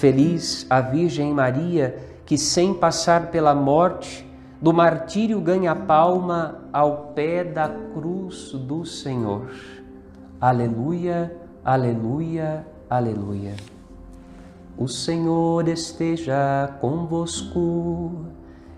Feliz a Virgem Maria, que sem passar pela morte, do martírio ganha palma ao pé da cruz do Senhor. Aleluia, aleluia, aleluia. O Senhor esteja convosco,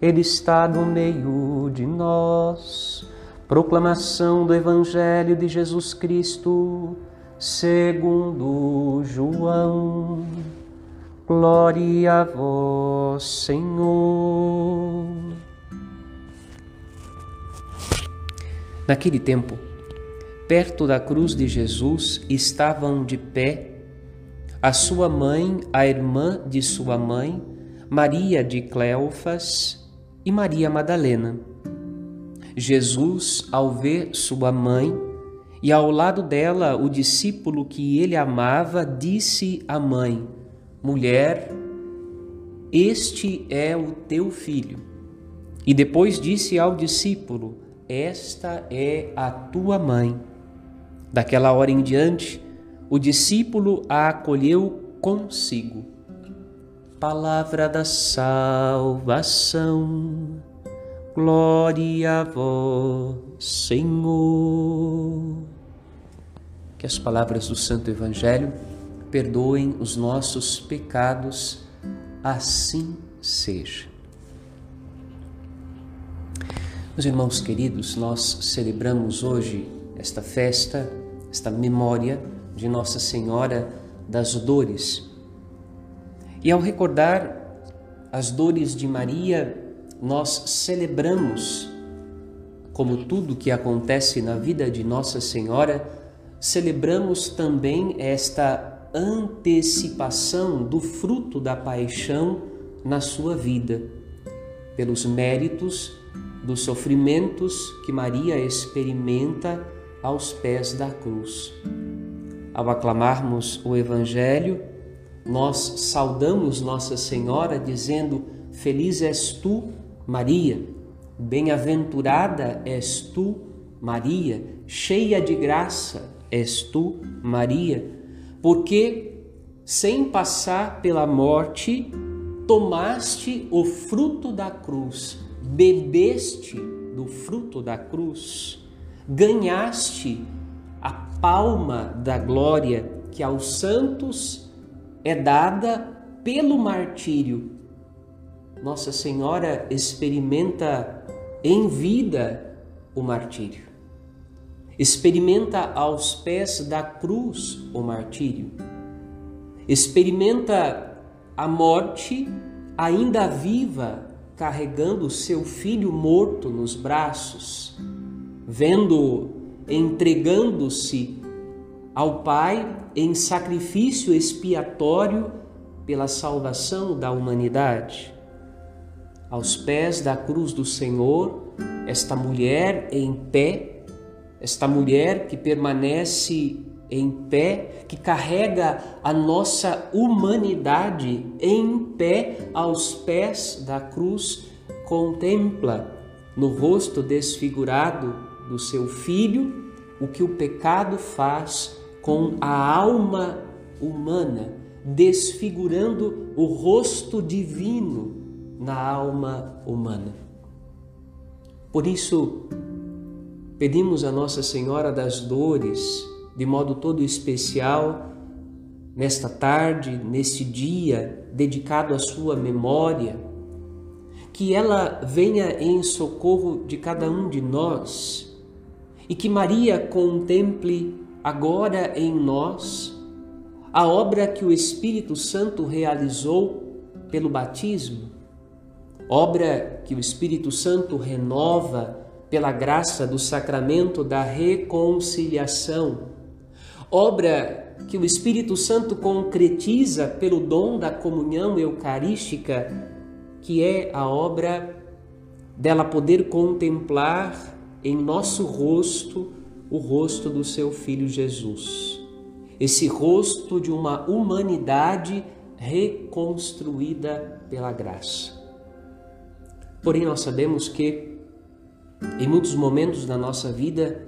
Ele está no meio de nós. Proclamação do Evangelho de Jesus Cristo, segundo João. Glória a vós, Senhor. Naquele tempo, perto da cruz de Jesus estavam de pé a sua mãe, a irmã de sua mãe, Maria de Cleofas e Maria Madalena. Jesus, ao ver sua mãe e ao lado dela o discípulo que ele amava, disse à mãe: Mulher, este é o teu filho. E depois disse ao discípulo: Esta é a tua mãe. Daquela hora em diante, o discípulo a acolheu consigo. Palavra da salvação. Glória a vós, Senhor. Que as palavras do Santo Evangelho perdoem os nossos pecados, assim seja. Meus irmãos queridos, nós celebramos hoje esta festa, esta memória de Nossa Senhora das Dores. E ao recordar as dores de Maria, nós celebramos, como tudo que acontece na vida de Nossa Senhora, celebramos também esta antecipação do fruto da paixão na sua vida, pelos méritos dos sofrimentos que Maria experimenta aos pés da cruz. Ao aclamarmos o Evangelho, nós saudamos Nossa Senhora dizendo: Feliz és tu, Maria, bem-aventurada és tu, Maria, cheia de graça és tu, Maria porque sem passar pela morte, tomaste o fruto da cruz, bebeste do fruto da cruz, ganhaste a palma da glória que aos santos é dada pelo martírio. Nossa Senhora experimenta em vida o martírio experimenta aos pés da cruz o martírio, experimenta a morte ainda viva, carregando seu filho morto nos braços, vendo entregando-se ao Pai em sacrifício expiatório pela salvação da humanidade. Aos pés da cruz do Senhor, esta mulher em pé esta mulher que permanece em pé, que carrega a nossa humanidade em pé aos pés da cruz, contempla no rosto desfigurado do seu filho o que o pecado faz com a alma humana, desfigurando o rosto divino na alma humana. Por isso, Pedimos a Nossa Senhora das Dores, de modo todo especial, nesta tarde, neste dia dedicado à sua memória, que ela venha em socorro de cada um de nós e que Maria contemple agora em nós a obra que o Espírito Santo realizou pelo batismo, obra que o Espírito Santo renova pela graça do sacramento da reconciliação, obra que o Espírito Santo concretiza pelo dom da comunhão eucarística, que é a obra dela poder contemplar em nosso rosto o rosto do seu filho Jesus. Esse rosto de uma humanidade reconstruída pela graça. Porém, nós sabemos que em muitos momentos da nossa vida,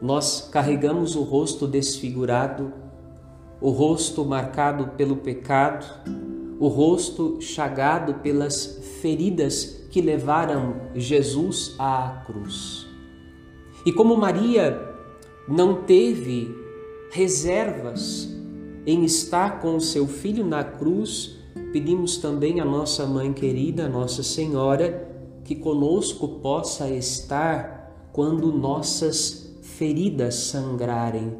nós carregamos o rosto desfigurado, o rosto marcado pelo pecado, o rosto chagado pelas feridas que levaram Jesus à cruz. E como Maria não teve reservas em estar com seu filho na cruz, pedimos também à nossa mãe querida, Nossa Senhora, que conosco possa estar quando nossas feridas sangrarem,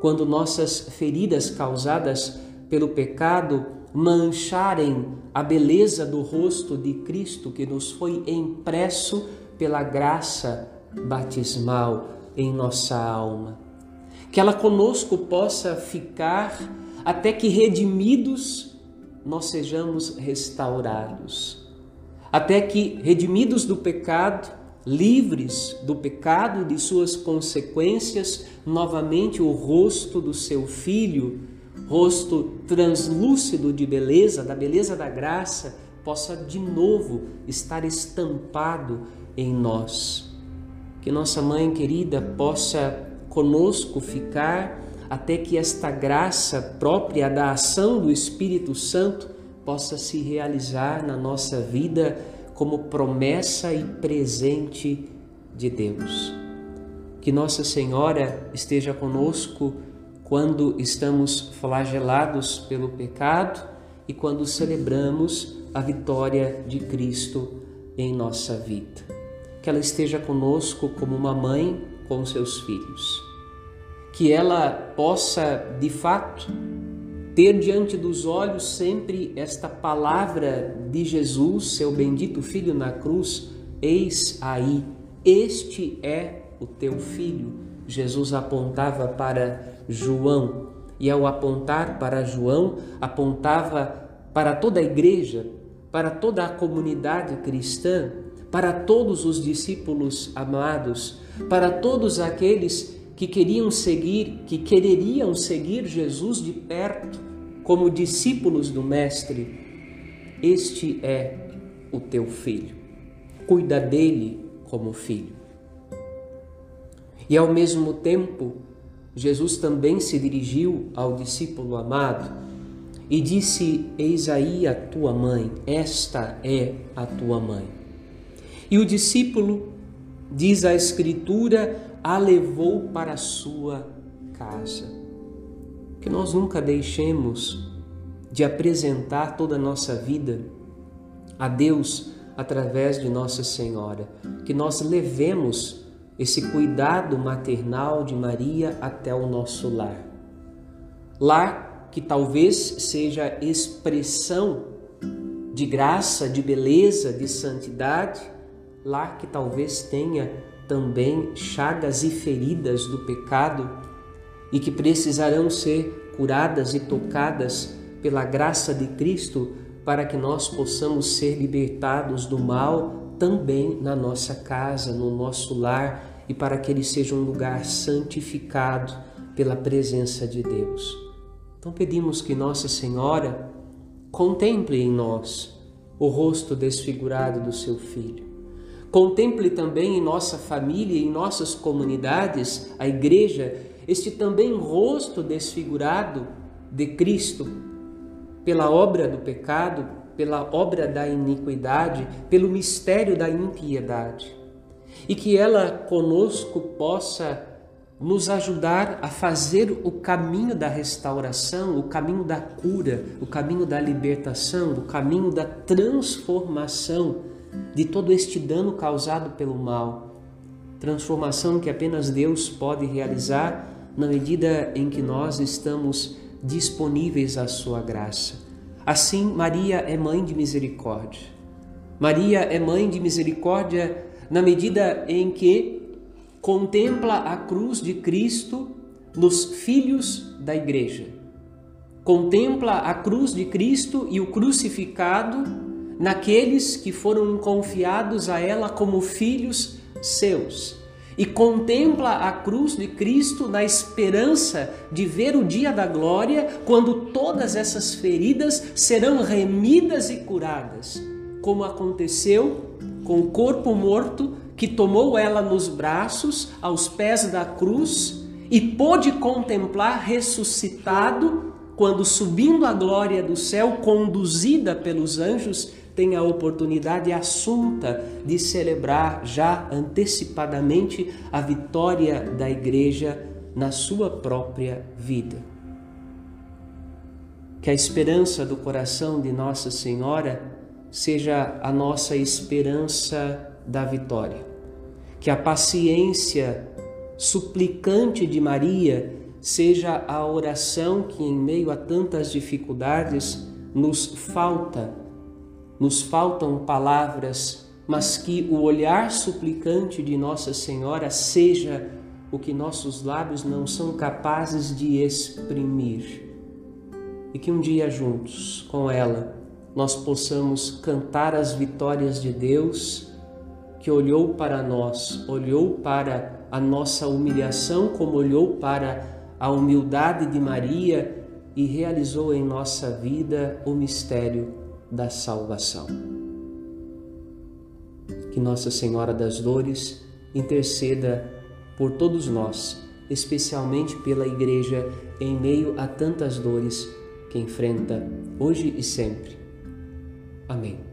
quando nossas feridas causadas pelo pecado mancharem a beleza do rosto de Cristo que nos foi impresso pela graça batismal em nossa alma. Que ela conosco possa ficar até que redimidos nós sejamos restaurados. Até que redimidos do pecado, livres do pecado e de suas consequências, novamente o rosto do seu filho, rosto translúcido de beleza, da beleza da graça, possa de novo estar estampado em nós. Que nossa mãe querida possa conosco ficar até que esta graça própria da ação do Espírito Santo possa se realizar na nossa vida como promessa e presente de Deus. Que Nossa Senhora esteja conosco quando estamos flagelados pelo pecado e quando celebramos a vitória de Cristo em nossa vida. Que ela esteja conosco como uma mãe com seus filhos. Que ela possa, de fato, ter diante dos olhos sempre esta palavra de Jesus, seu bendito Filho na cruz: Eis aí, este é o teu filho. Jesus apontava para João e, ao apontar para João, apontava para toda a igreja, para toda a comunidade cristã, para todos os discípulos amados, para todos aqueles que queriam seguir, que quereriam seguir Jesus de perto como discípulos do Mestre. Este é o teu filho. Cuida dele como filho. E ao mesmo tempo, Jesus também se dirigiu ao discípulo amado e disse: Eis aí a tua mãe, esta é a tua mãe. E o discípulo, diz a Escritura, a levou para a sua casa. Que nós nunca deixemos de apresentar toda a nossa vida a Deus através de Nossa Senhora. Que nós levemos esse cuidado maternal de Maria até o nosso lar. Lar que talvez seja expressão de graça, de beleza, de santidade, lar que talvez tenha também chagas e feridas do pecado e que precisarão ser curadas e tocadas pela graça de Cristo para que nós possamos ser libertados do mal também na nossa casa, no nosso lar e para que ele seja um lugar santificado pela presença de Deus. Então pedimos que Nossa Senhora contemple em nós o rosto desfigurado do seu filho Contemple também em nossa família, em nossas comunidades, a igreja, este também rosto desfigurado de Cristo, pela obra do pecado, pela obra da iniquidade, pelo mistério da impiedade. E que ela conosco possa nos ajudar a fazer o caminho da restauração, o caminho da cura, o caminho da libertação, o caminho da transformação de todo este dano causado pelo mal. Transformação que apenas Deus pode realizar na medida em que nós estamos disponíveis à sua graça. Assim, Maria é mãe de misericórdia. Maria é mãe de misericórdia na medida em que contempla a cruz de Cristo nos filhos da igreja. Contempla a cruz de Cristo e o crucificado naqueles que foram confiados a ela como filhos seus. E contempla a cruz de Cristo na esperança de ver o dia da glória, quando todas essas feridas serão remidas e curadas, como aconteceu com o corpo morto que tomou ela nos braços aos pés da cruz e pôde contemplar ressuscitado quando subindo a glória do céu, conduzida pelos anjos, tem a oportunidade assunta de celebrar já antecipadamente a vitória da igreja na sua própria vida. Que a esperança do coração de Nossa Senhora seja a nossa esperança da vitória. Que a paciência suplicante de Maria seja a oração que, em meio a tantas dificuldades, nos falta, nos faltam palavras, mas que o olhar suplicante de Nossa Senhora seja o que nossos lábios não são capazes de exprimir. E que um dia juntos com ela nós possamos cantar as vitórias de Deus que olhou para nós, olhou para a nossa humilhação, como olhou para a humildade de Maria e realizou em nossa vida o mistério da salvação. Que Nossa Senhora das Dores interceda por todos nós, especialmente pela Igreja em meio a tantas dores que enfrenta hoje e sempre. Amém.